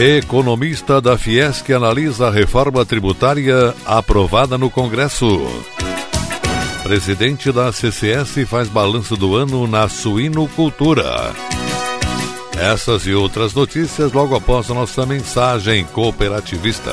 Economista da Fiesc analisa a reforma tributária aprovada no Congresso. Presidente da CCS faz balanço do ano na suinocultura. Essas e outras notícias logo após a nossa mensagem cooperativista.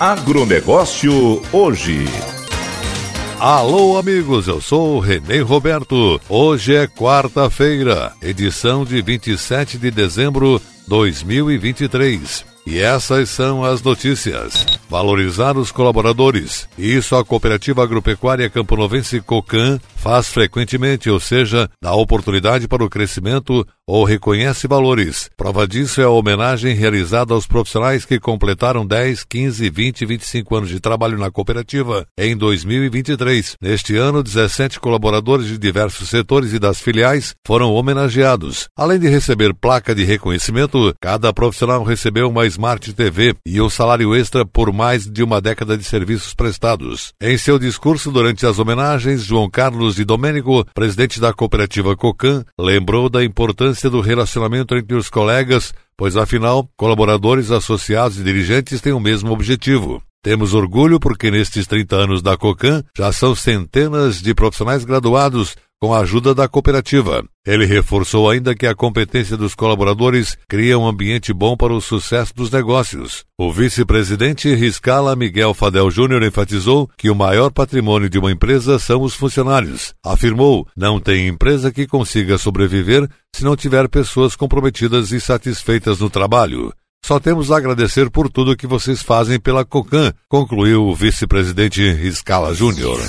Agronegócio hoje. Alô, amigos, eu sou Renê Roberto. Hoje é quarta-feira, edição de 27 de dezembro de 2023. E essas são as notícias. Valorizar os colaboradores. Isso a Cooperativa Agropecuária Camponovense Cocan faz frequentemente, ou seja, dá oportunidade para o crescimento ou reconhece valores. Prova disso é a homenagem realizada aos profissionais que completaram 10, 15, 20 e 25 anos de trabalho na cooperativa em 2023. Neste ano, 17 colaboradores de diversos setores e das filiais foram homenageados. Além de receber placa de reconhecimento, cada profissional recebeu uma Smart TV e um salário extra por mais de uma década de serviços prestados. Em seu discurso durante as homenagens, João Carlos de Domênico, presidente da cooperativa Cocan, lembrou da importância do relacionamento entre os colegas, pois afinal, colaboradores, associados e dirigentes têm o mesmo objetivo. Temos orgulho porque nestes 30 anos da Cocan já são centenas de profissionais graduados com a ajuda da cooperativa. Ele reforçou ainda que a competência dos colaboradores cria um ambiente bom para o sucesso dos negócios. O vice-presidente Riscala Miguel Fadel Júnior enfatizou que o maior patrimônio de uma empresa são os funcionários. Afirmou: não tem empresa que consiga sobreviver se não tiver pessoas comprometidas e satisfeitas no trabalho. Só temos a agradecer por tudo que vocês fazem pela COCAN, concluiu o vice-presidente Riscala Júnior.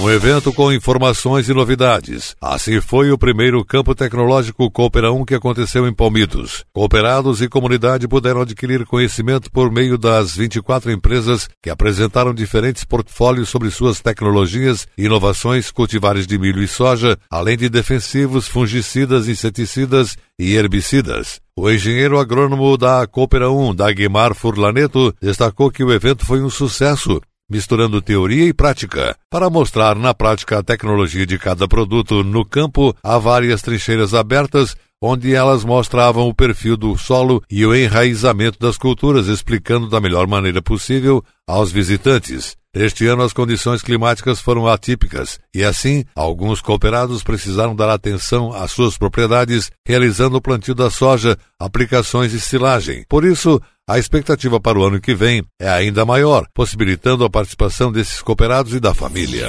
Um evento com informações e novidades. Assim foi o primeiro campo tecnológico Coopera 1 que aconteceu em Palmitos. Cooperados e comunidade puderam adquirir conhecimento por meio das 24 empresas que apresentaram diferentes portfólios sobre suas tecnologias inovações cultivares de milho e soja, além de defensivos, fungicidas, inseticidas e herbicidas. O engenheiro agrônomo da Coopera 1, Dagmar Furlaneto, destacou que o evento foi um sucesso misturando teoria e prática. Para mostrar na prática a tecnologia de cada produto no campo, há várias trincheiras abertas onde elas mostravam o perfil do solo e o enraizamento das culturas, explicando da melhor maneira possível aos visitantes. Este ano as condições climáticas foram atípicas e assim alguns cooperados precisaram dar atenção às suas propriedades, realizando o plantio da soja, aplicações e silagem. Por isso, a expectativa para o ano que vem é ainda maior, possibilitando a participação desses cooperados e da família.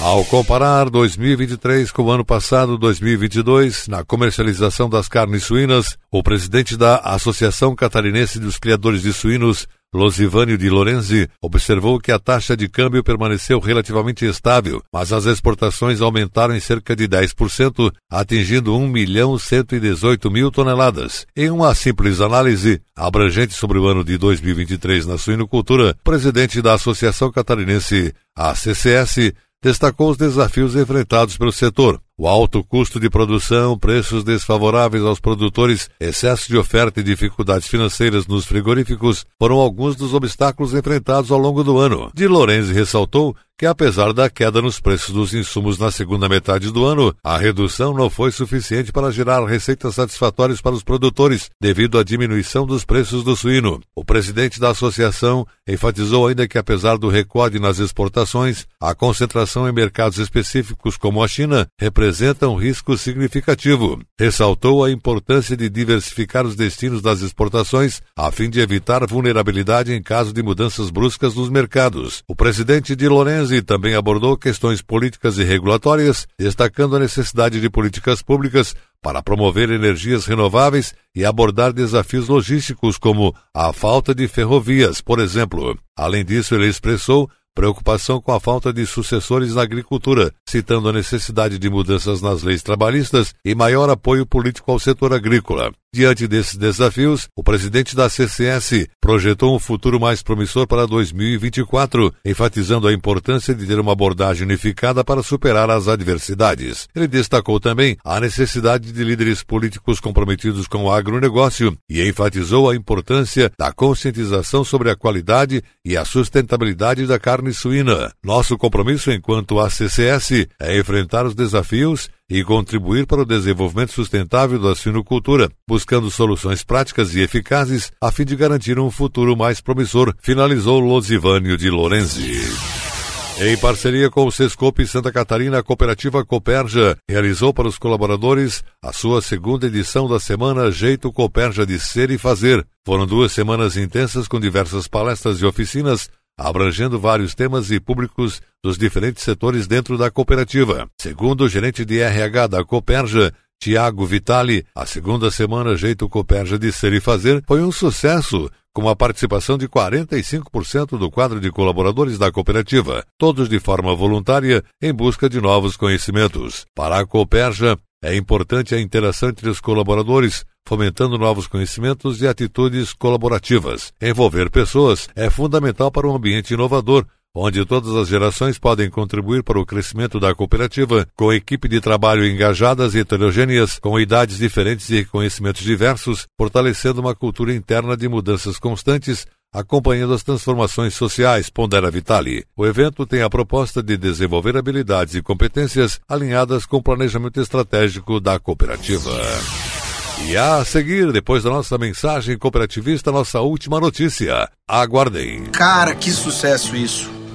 Ao comparar 2023 com o ano passado, 2022, na comercialização das carnes suínas, o presidente da Associação Catarinense dos Criadores de Suínos, Losivânio de Lorenzi, observou que a taxa de câmbio permaneceu relativamente estável, mas as exportações aumentaram em cerca de 10%, atingindo 1 milhão 118 mil toneladas. Em uma simples análise abrangente sobre o ano de 2023 na suinocultura, o presidente da Associação Catarinense, a CCS, destacou os desafios enfrentados pelo setor. O alto custo de produção, preços desfavoráveis aos produtores, excesso de oferta e dificuldades financeiras nos frigoríficos foram alguns dos obstáculos enfrentados ao longo do ano. De Lorenzi ressaltou que apesar da queda nos preços dos insumos na segunda metade do ano, a redução não foi suficiente para gerar receitas satisfatórias para os produtores, devido à diminuição dos preços do suíno. O presidente da associação enfatizou ainda que apesar do recorde nas exportações, a concentração em mercados específicos como a China representa um risco significativo. Ressaltou a importância de diversificar os destinos das exportações a fim de evitar vulnerabilidade em caso de mudanças bruscas nos mercados. O presidente de Lorenzo e também abordou questões políticas e regulatórias, destacando a necessidade de políticas públicas para promover energias renováveis e abordar desafios logísticos como a falta de ferrovias, por exemplo. Além disso, ele expressou preocupação com a falta de sucessores na agricultura, citando a necessidade de mudanças nas leis trabalhistas e maior apoio político ao setor agrícola. Diante desses desafios, o presidente da CCS projetou um futuro mais promissor para 2024, enfatizando a importância de ter uma abordagem unificada para superar as adversidades. Ele destacou também a necessidade de líderes políticos comprometidos com o agronegócio e enfatizou a importância da conscientização sobre a qualidade e a sustentabilidade da carne suína. Nosso compromisso enquanto É enfrentar os desafios e contribuir para o desenvolvimento sustentável da suinocultura, buscando soluções práticas e eficazes a fim de garantir um futuro mais promissor, finalizou Losivânio de Lorenzi. Em parceria com o Sescope Santa Catarina, a cooperativa Coperja realizou para os colaboradores a sua segunda edição da semana Jeito Coperja de Ser e Fazer. Foram duas semanas intensas com diversas palestras e oficinas abrangendo vários temas e públicos dos diferentes setores dentro da cooperativa. Segundo o gerente de RH da Coperja, Tiago Vitali, a segunda semana Jeito Coperja de Ser e Fazer foi um sucesso, com a participação de 45% do quadro de colaboradores da cooperativa, todos de forma voluntária em busca de novos conhecimentos. Para a Coperja, é importante a interação entre os colaboradores, fomentando novos conhecimentos e atitudes colaborativas. Envolver pessoas é fundamental para um ambiente inovador, onde todas as gerações podem contribuir para o crescimento da cooperativa, com equipe de trabalho engajadas e heterogêneas, com idades diferentes e conhecimentos diversos, fortalecendo uma cultura interna de mudanças constantes, acompanhando as transformações sociais, pondera Vitali. O evento tem a proposta de desenvolver habilidades e competências alinhadas com o planejamento estratégico da cooperativa. E a seguir, depois da nossa mensagem cooperativista, nossa última notícia. Aguardem. Cara, que sucesso isso.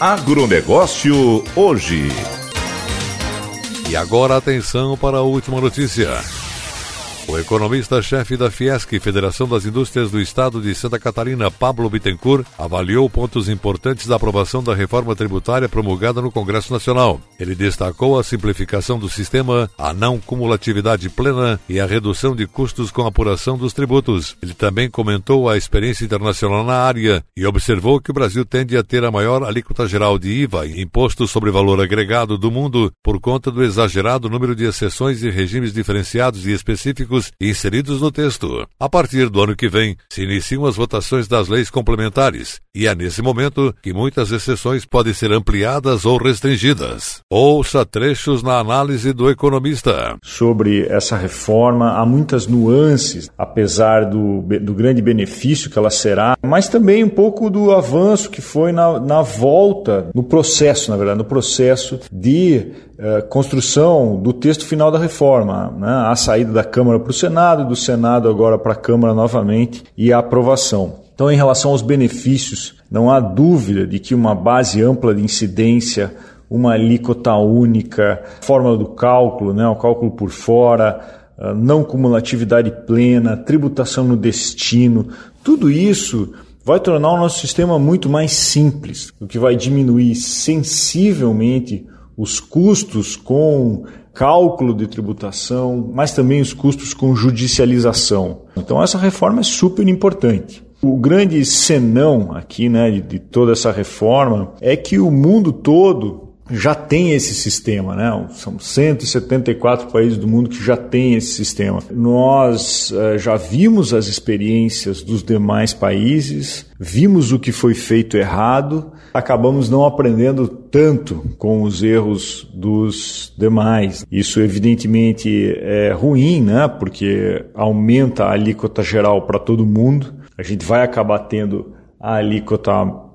Agronegócio hoje. E agora atenção para a última notícia. O economista-chefe da Fiesc, Federação das Indústrias do Estado de Santa Catarina, Pablo Bittencourt, avaliou pontos importantes da aprovação da reforma tributária promulgada no Congresso Nacional. Ele destacou a simplificação do sistema, a não cumulatividade plena e a redução de custos com a apuração dos tributos. Ele também comentou a experiência internacional na área e observou que o Brasil tende a ter a maior alíquota geral de IVA, imposto sobre valor agregado do mundo, por conta do exagerado número de exceções e regimes diferenciados e específicos inseridos no texto. A partir do ano que vem, se iniciam as votações das leis complementares, e é nesse momento que muitas exceções podem ser ampliadas ou restringidas. Ouça trechos na análise do economista. Sobre essa reforma, há muitas nuances, apesar do, do grande benefício que ela será, mas também um pouco do avanço que foi na, na volta, no processo, na verdade, no processo de uh, construção do texto final da reforma. Né? A saída da Câmara para o Senado, do Senado agora para a Câmara novamente e a aprovação. Então, em relação aos benefícios, não há dúvida de que uma base ampla de incidência, uma alíquota única, fórmula do cálculo, né, o cálculo por fora, não cumulatividade plena, tributação no destino, tudo isso vai tornar o nosso sistema muito mais simples, o que vai diminuir sensivelmente os custos com cálculo de tributação, mas também os custos com judicialização. Então essa reforma é super importante. O grande senão aqui, né, de, toda essa reforma é que o mundo todo já tem esse sistema, né? São 174 países do mundo que já têm esse sistema. Nós uh, já vimos as experiências dos demais países, vimos o que foi feito errado, acabamos não aprendendo tanto com os erros dos demais. Isso evidentemente é ruim, né? Porque aumenta a alíquota geral para todo mundo. A gente vai acabar tendo a alíquota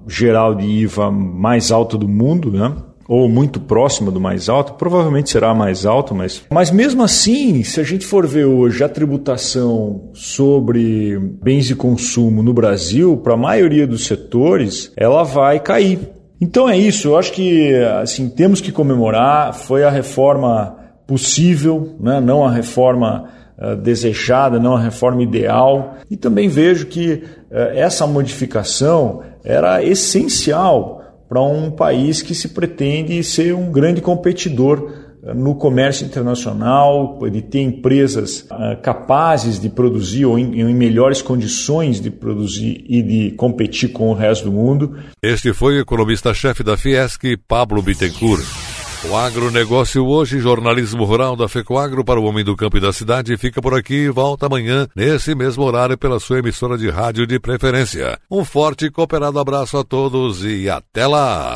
geral de IVA mais alta do mundo, né? Ou muito próxima do mais alto, provavelmente será mais alto, mas, mas mesmo assim, se a gente for ver hoje a tributação sobre bens de consumo no Brasil, para a maioria dos setores, ela vai cair. Então é isso, eu acho que assim, temos que comemorar, foi a reforma possível, né? não a reforma uh, desejada, não a reforma ideal. E também vejo que uh, essa modificação era essencial para um país que se pretende ser um grande competidor eh, no comércio internacional, de ter empresas uh, capazes de produzir ou em, melhores condições de produzir e de competir com o resto do mundo. Este foi o economista-chefe da Fiesc, Pablo Bittencourt. O agronegócio hoje, jornalismo rural da FECOAGro para o homem do campo e da cidade, fica por aqui e volta amanhã, nesse mesmo horário, pela sua emissora de rádio de preferência. Um forte e cooperado abraço a todos e até lá!